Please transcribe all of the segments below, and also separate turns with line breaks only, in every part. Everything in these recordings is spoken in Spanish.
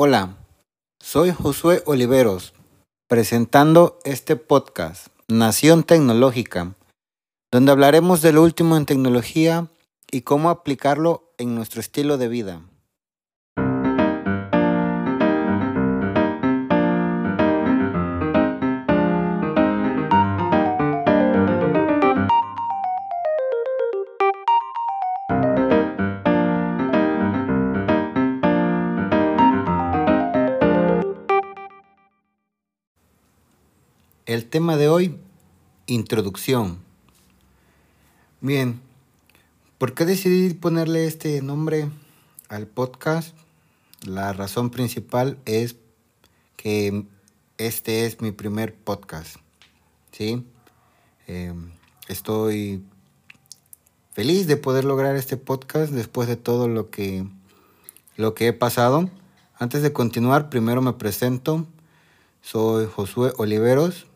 Hola, soy Josué Oliveros, presentando este podcast, Nación Tecnológica, donde hablaremos de lo último en tecnología y cómo aplicarlo en nuestro estilo de vida. El tema de hoy, introducción. Bien, ¿por qué decidí ponerle este nombre al podcast? La razón principal es que este es mi primer podcast. ¿sí? Eh, estoy feliz de poder lograr este podcast después de todo lo que, lo que he pasado. Antes de continuar, primero me presento. Soy Josué Oliveros,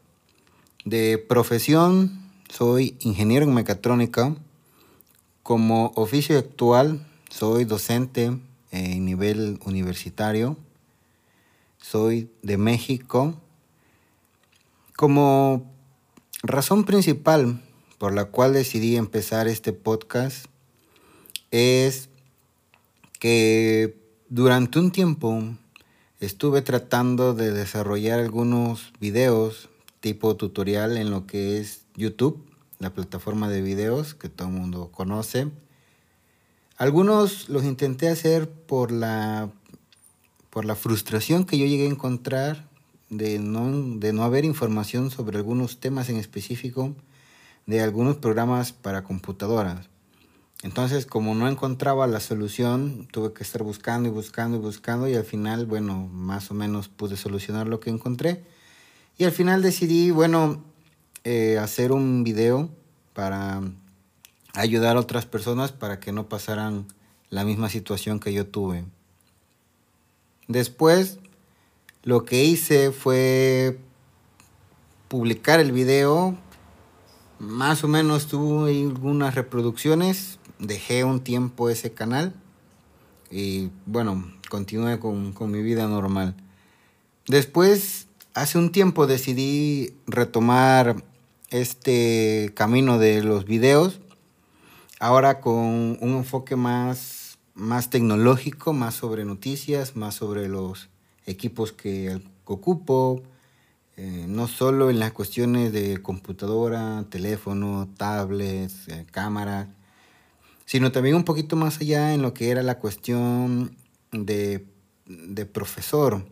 de profesión soy ingeniero en mecatrónica. Como oficio actual soy docente en nivel universitario. Soy de México. Como razón principal por la cual decidí empezar este podcast es que durante un tiempo estuve tratando de desarrollar algunos videos tipo tutorial en lo que es YouTube, la plataforma de videos que todo el mundo conoce. Algunos los intenté hacer por la, por la frustración que yo llegué a encontrar de no, de no haber información sobre algunos temas en específico de algunos programas para computadoras. Entonces, como no encontraba la solución, tuve que estar buscando y buscando y buscando y al final, bueno, más o menos pude solucionar lo que encontré. Y al final decidí, bueno, eh, hacer un video para ayudar a otras personas para que no pasaran la misma situación que yo tuve. Después, lo que hice fue publicar el video. Más o menos tuve algunas reproducciones. Dejé un tiempo ese canal. Y bueno, continué con, con mi vida normal. Después hace un tiempo decidí retomar este camino de los videos, ahora con un enfoque más, más tecnológico, más sobre noticias, más sobre los equipos que ocupo, eh, no solo en las cuestiones de computadora, teléfono, tablets, eh, cámara, sino también un poquito más allá en lo que era la cuestión de, de profesor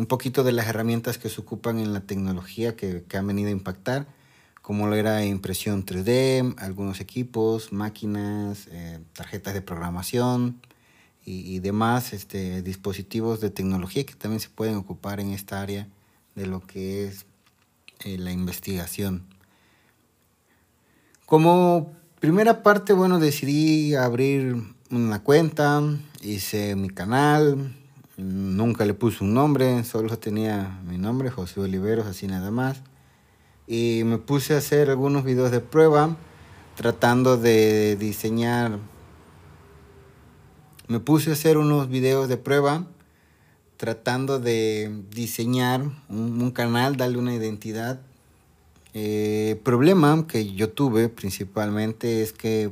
un poquito de las herramientas que se ocupan en la tecnología que, han venido a impactar, como lo era impresión 3D, algunos equipos, máquinas, eh, tarjetas de programación y, demás este, dispositivos de tecnología que también se pueden ocupar en esta área de lo que es eh, la investigación. Como primera parte, bueno, decidí abrir una cuenta, hice mi canal, Nunca le puse un nombre, solo tenía mi nombre, José Oliveros, así nada más. Y me puse a hacer algunos videos de prueba, tratando de diseñar. Me puse a hacer unos videos de prueba, tratando de diseñar un, canal, darle una identidad. El eh, problema que yo tuve principalmente es que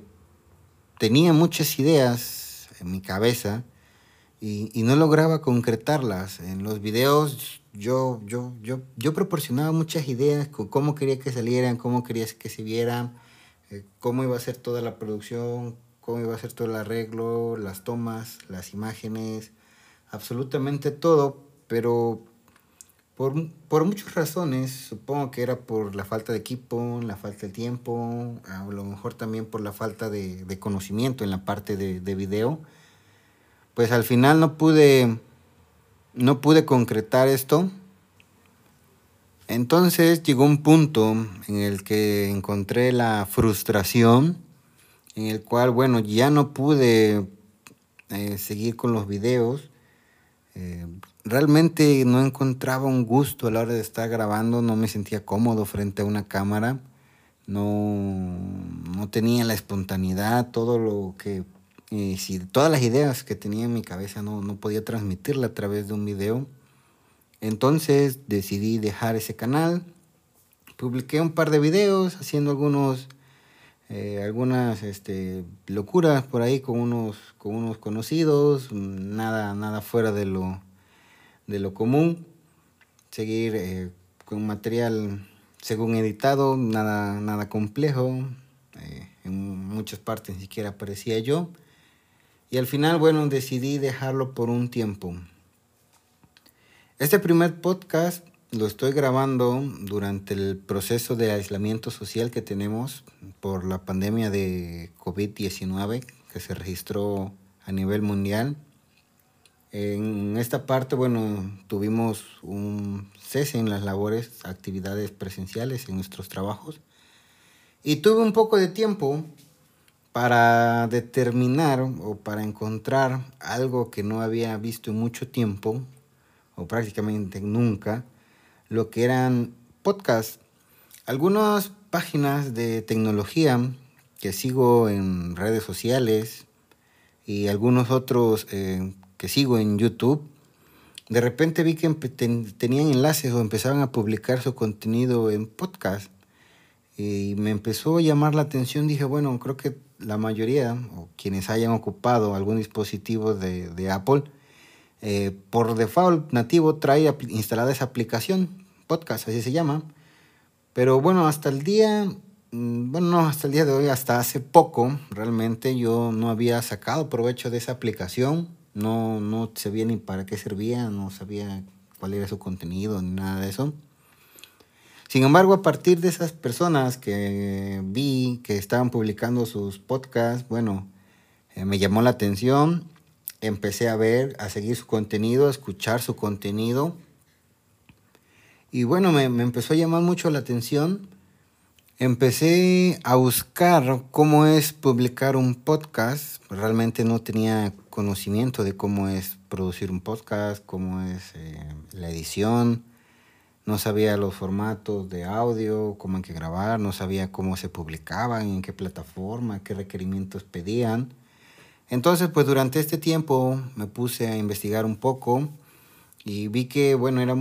tenía muchas ideas en mi cabeza y, y, no lograba concretarlas. En los videos yo, yo, yo, yo proporcionaba muchas ideas con cómo quería que salieran, cómo quería que se vieran, eh, cómo iba a ser toda la producción, cómo iba a ser todo el arreglo, las tomas, las imágenes, absolutamente todo, pero por, por muchas razones, supongo que era por la falta de equipo, la falta de tiempo, a lo mejor también por la falta de, de conocimiento en la parte de, de video, pues al final no pude, no pude concretar esto. Entonces llegó un punto en el que encontré la frustración, en el cual, bueno, ya no pude eh, seguir con los videos. Eh, realmente no encontraba un gusto a la hora de estar grabando, no me sentía cómodo frente a una cámara, no, no tenía la espontaneidad, todo lo que Y si todas las ideas que tenía en mi cabeza no, no podía transmitirla a través de un video, entonces decidí dejar ese canal. Publiqué un par de videos haciendo algunos, eh, algunas este, locuras por ahí con unos, con unos conocidos, nada, nada fuera de lo, de lo común. Seguir eh, con material según editado, nada, nada complejo. Eh, en muchas partes ni siquiera aparecía yo. Y al final, bueno, decidí dejarlo por un tiempo. Este primer podcast lo estoy grabando durante el proceso de aislamiento social que tenemos por la pandemia de COVID-19 que se registró a nivel mundial. En esta parte, bueno, tuvimos un cese en las labores, actividades presenciales en nuestros trabajos. Y tuve un poco de tiempo para determinar o para encontrar algo que no había visto en mucho tiempo, o prácticamente nunca, lo que eran podcasts. Algunas páginas de tecnología que sigo en redes sociales y algunos otros eh, que sigo en YouTube, de repente vi que tenían enlaces o empezaban a publicar su contenido en podcast. Y me empezó a llamar la atención. Dije, bueno, creo que la mayoría, o quienes hayan ocupado algún dispositivo de, de Apple, eh, por default nativo trae instalada esa aplicación, podcast, así se llama. Pero bueno, hasta el día, mm, bueno, no, hasta el día de hoy, hasta hace poco, realmente yo no había sacado provecho de esa aplicación no, no sabía ni para qué servía, no sabía cuál era su contenido ni nada de eso. Sin embargo, a partir de esas personas que vi que estaban publicando sus podcasts, bueno, eh, me llamó la atención, empecé a ver, a seguir su contenido, a escuchar su contenido. Y bueno, me, empezó a llamar mucho la atención. Empecé a buscar cómo es publicar un podcast. Realmente no tenía conocimiento de cómo es producir un podcast, cómo es eh, la edición. No sabía los formatos de audio, cómo hay que grabar, no sabía cómo se publicaban, en qué plataforma, qué requerimientos pedían. Entonces, pues durante este tiempo me puse a investigar un poco y vi que, bueno, era,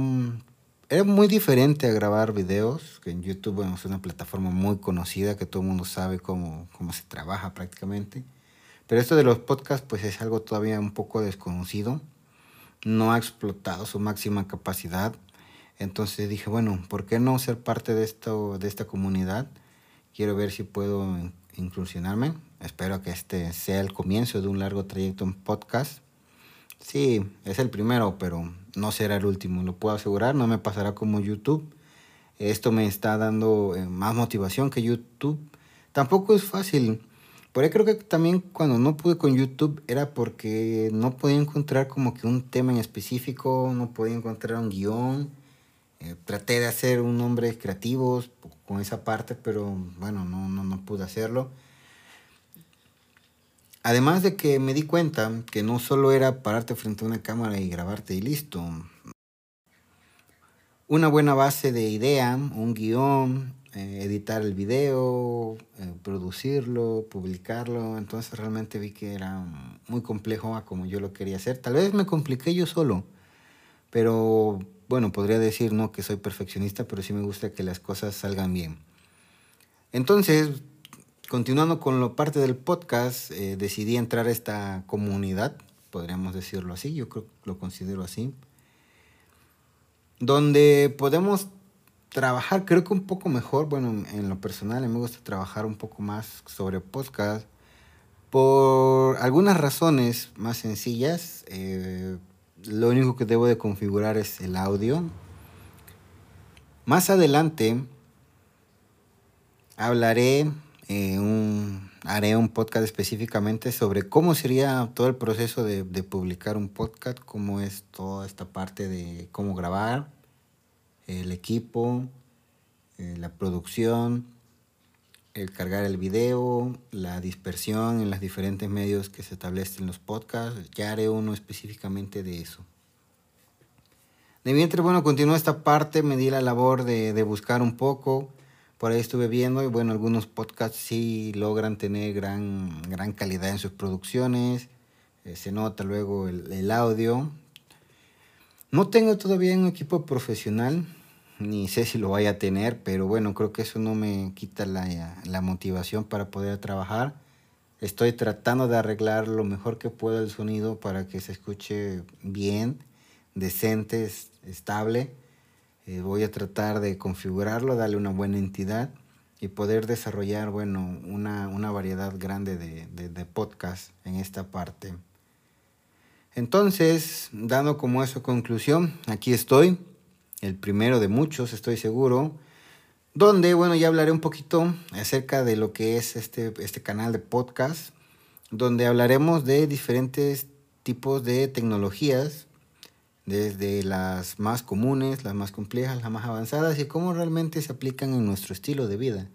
muy diferente a grabar videos, que en YouTube es una plataforma muy conocida, que todo el mundo sabe cómo, cómo se trabaja prácticamente. Pero esto de los podcasts pues es algo todavía un poco desconocido. No ha explotado su máxima capacidad. Entonces dije, bueno, ¿por qué no ser parte de, esto, de esta comunidad? Quiero ver si puedo inclusionarme. Espero que este sea el comienzo de un largo trayecto en podcast. Sí, es el primero, pero no será el último, lo puedo asegurar. No me pasará como YouTube. Esto me está dando eh, más motivación que YouTube. Tampoco es fácil por ahí creo que también cuando no pude con YouTube era porque no podía encontrar como que un tema en específico, no podía encontrar un guion. Eh, traté de hacer un nombre creativo con esa parte, pero bueno, no, no, no pude hacerlo. Además de que me di cuenta que no solo era pararte frente a una cámara y grabarte y listo. Una buena base de idea, un guion, eh, editar el video, eh, producirlo, publicarlo. Entonces realmente vi que era muy complejo a como yo lo quería hacer. Tal vez me compliqué yo solo, pero bueno, podría decir no que soy perfeccionista, pero sí me gusta que las cosas salgan bien. Entonces, continuando con la parte del podcast, eh, decidí entrar a esta comunidad, podríamos decirlo así, yo creo que lo considero así, donde podemos trabajar, creo que un poco mejor, bueno, en lo personal me gusta trabajar un poco más sobre podcast por algunas razones más sencillas. Eh, lo único que debo de configurar es el audio. Más adelante hablaré, eh, un, haré un podcast específicamente sobre cómo sería todo el proceso de, de publicar un podcast, cómo es toda esta parte de cómo grabar, el equipo, eh, la producción, el cargar el video, la dispersión en los diferentes medios que se establecen en los podcasts. Ya haré uno específicamente de eso. De mientras, bueno, continuó esta parte, me di la labor de, de buscar un poco. por ahí estuve viendo y bueno, algunos podcasts sí logran tener gran, gran calidad en sus producciones, eh, se nota luego el, el, audio. No tengo todavía un equipo profesional, ni sé si lo vaya a tener, pero bueno, creo que eso no me quita la, la motivación para poder trabajar. Estoy tratando de arreglar lo mejor que puedo el sonido para que se escuche bien, decente, estable eh, voy a tratar de configurarlo, darle una buena entidad y poder desarrollar, bueno, una, una variedad grande de, de, de podcasts en esta parte. Entonces, dando como eso conclusión, aquí estoy, el primero de muchos, estoy seguro, donde, bueno, ya hablaré un poquito acerca de lo que es este, este canal de podcast, donde hablaremos de diferentes tipos de tecnologías desde las más comunes, las más complejas, las más avanzadas y cómo realmente se aplican en nuestro estilo de vida.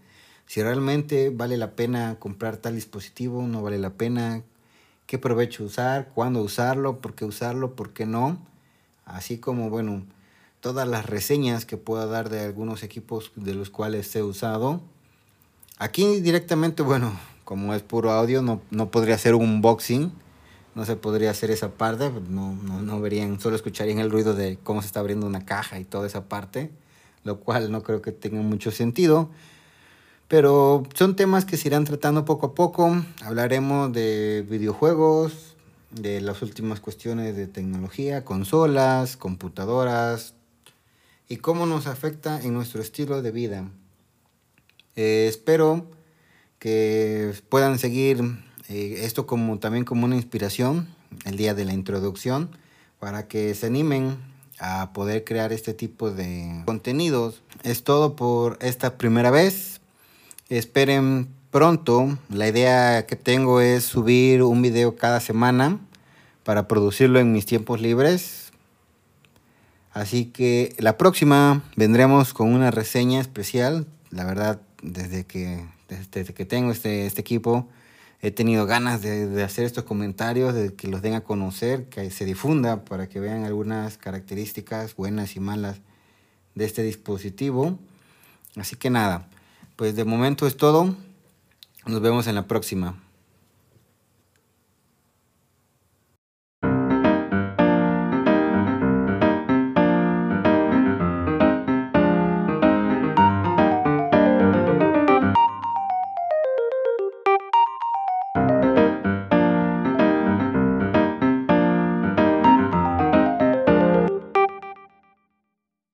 Si realmente vale la pena comprar tal dispositivo, no vale la pena, qué provecho usar, cuándo usarlo, por qué usarlo, por qué no. Así como, bueno, todas las reseñas que pueda dar de algunos equipos de los cuales he usado. Aquí directamente, bueno, como es puro audio, no, no podría hacer un unboxing no se podría hacer esa parte, no, no, no, verían, solo escucharían el ruido de cómo se está abriendo una caja y toda esa parte, lo cual no creo que tenga mucho sentido. Pero son temas que se irán tratando poco a poco. Hablaremos de videojuegos, de las últimas cuestiones de tecnología, consolas, computadoras y cómo nos afecta en nuestro estilo de vida. Eh, espero que puedan seguir eh, esto como también como una inspiración el día de la introducción para que se animen a poder crear este tipo de contenidos. Es todo por esta primera vez. Esperen pronto. La idea que tengo es subir un video cada semana para producirlo en mis tiempos libres. Así que la próxima vendremos con una reseña especial. La verdad, desde que, desde que tengo este, este equipo, he tenido ganas de, hacer estos comentarios, de que los den a conocer, que se difunda para que vean algunas características buenas y malas de este dispositivo. Así que nada, pues de momento es todo. Nos vemos en la próxima.